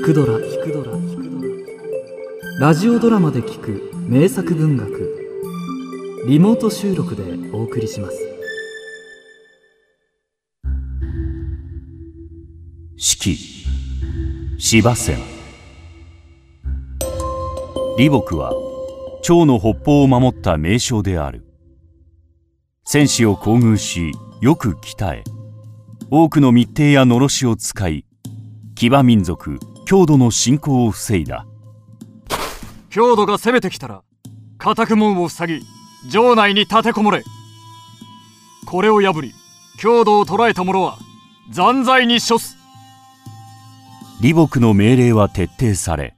聞くドラ。聞くドララジオドラマで聞く。名作文学。リモート収録でお送りします。四季。芝線。李牧は趙の北方を守った名将である。戦士を厚遇しよく鍛え多くの密偵やのろしを使い騎馬民族郷土の侵攻を防いだ。郷土が攻めてきたら家宅門を塞ぎ城内に立てこもれ。これを破り郷土を捕らえた者は残罪に処す。李牧の命令は徹底され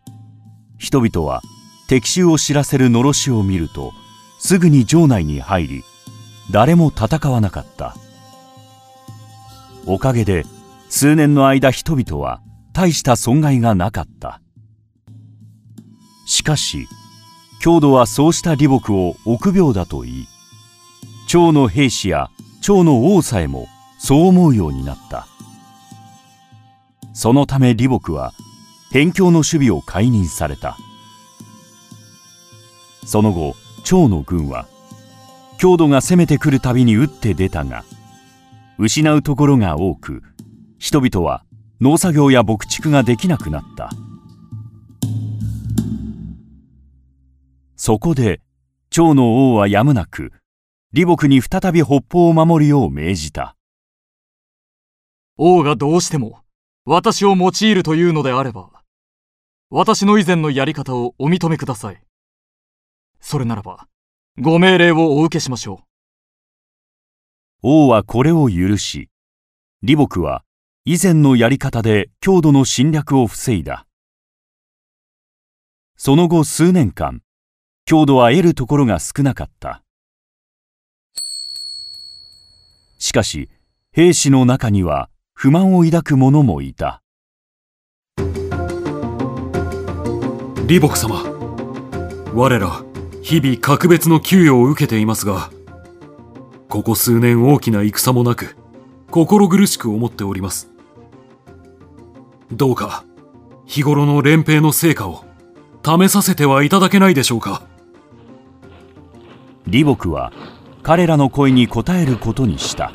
人々は敵襲を知らせるのろしを見るとすぐに城内に入り誰も戦わなかった。おかげで数年の間人々は大した損害がなかった。しかし郷土はそうした李牧を臆病だと言い。趙の兵士や趙の王さえもそう思うようになった。そのため李牧は辺境の守備を解任された。その後趙の軍は郷土が攻めてくるたびに打って出たが失うところが多く人々は農作業や牧畜ができなくなった。そこで趙の王はやむなく李牧に再び北方を守るよう命じた。王がどうしても私を用いるというのであれば私の以前のやり方をお認めください。それならばご命令をお受けしましょう。王はこれを許し李牧は以前のやり方で郷土の侵略を防いだ。その後数年間郷土は得るところが少なかった。しかし兵士の中には不満を抱く者もいた。李牧様我ら日々格別の給与を受けていますがここ数年大きな戦もなく心苦しく思っております。どうか日頃の連兵の成果を試させてはいただけないでしょうか。李牧は彼らの声に応えることにした。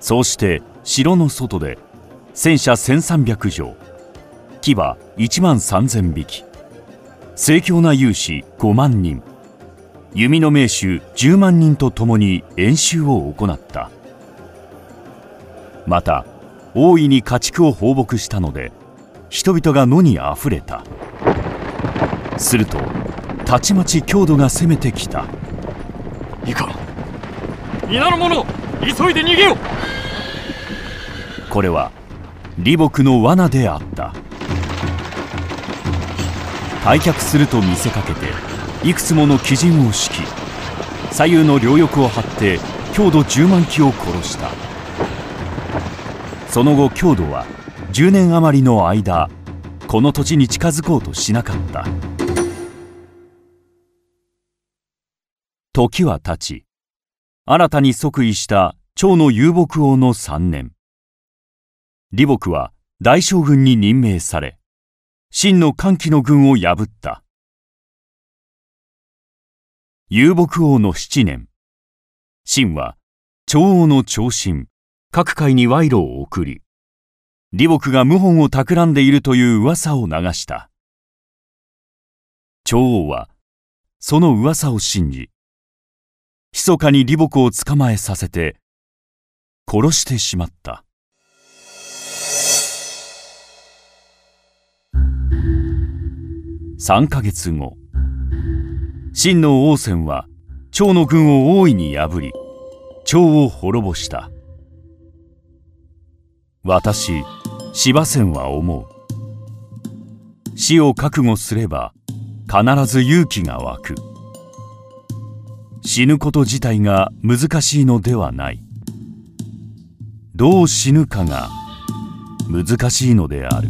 そうして城の外で戦車1300乗騎馬1万3000匹盛況な勇士5万人弓の名手10万人と共に演習を行った。また大いに家畜を放牧したので人々が野にあふれた。するとたちまち郷土が攻めてきた。いか。ん皆の者急いで逃げよ。これは李牧の罠であった。退却すると見せかけていくつもの鬼人を敷き左右の両翼を張って郷土10万騎を殺したその後郷土は10年余りの間この土地に近づこうとしなかった。時は経ち新たに即位した趙の遊牧王の3年。李牧は大将軍に任命され秦の歓喜の軍を破った。遊牧王の7年秦は趙王の長身各界に賄賂を送り李牧が謀反を企んでいるという噂を流した。趙王はその噂を信じ密かに李牧を捕まえさせて殺してしまった。3ヶ月後秦の王翦は趙の軍を大いに破り趙を滅ぼした。私芝仙は思う。死を覚悟すれば必ず勇気が湧く。死ぬこと自体が難しいのではない。どう死ぬかが難しいのである。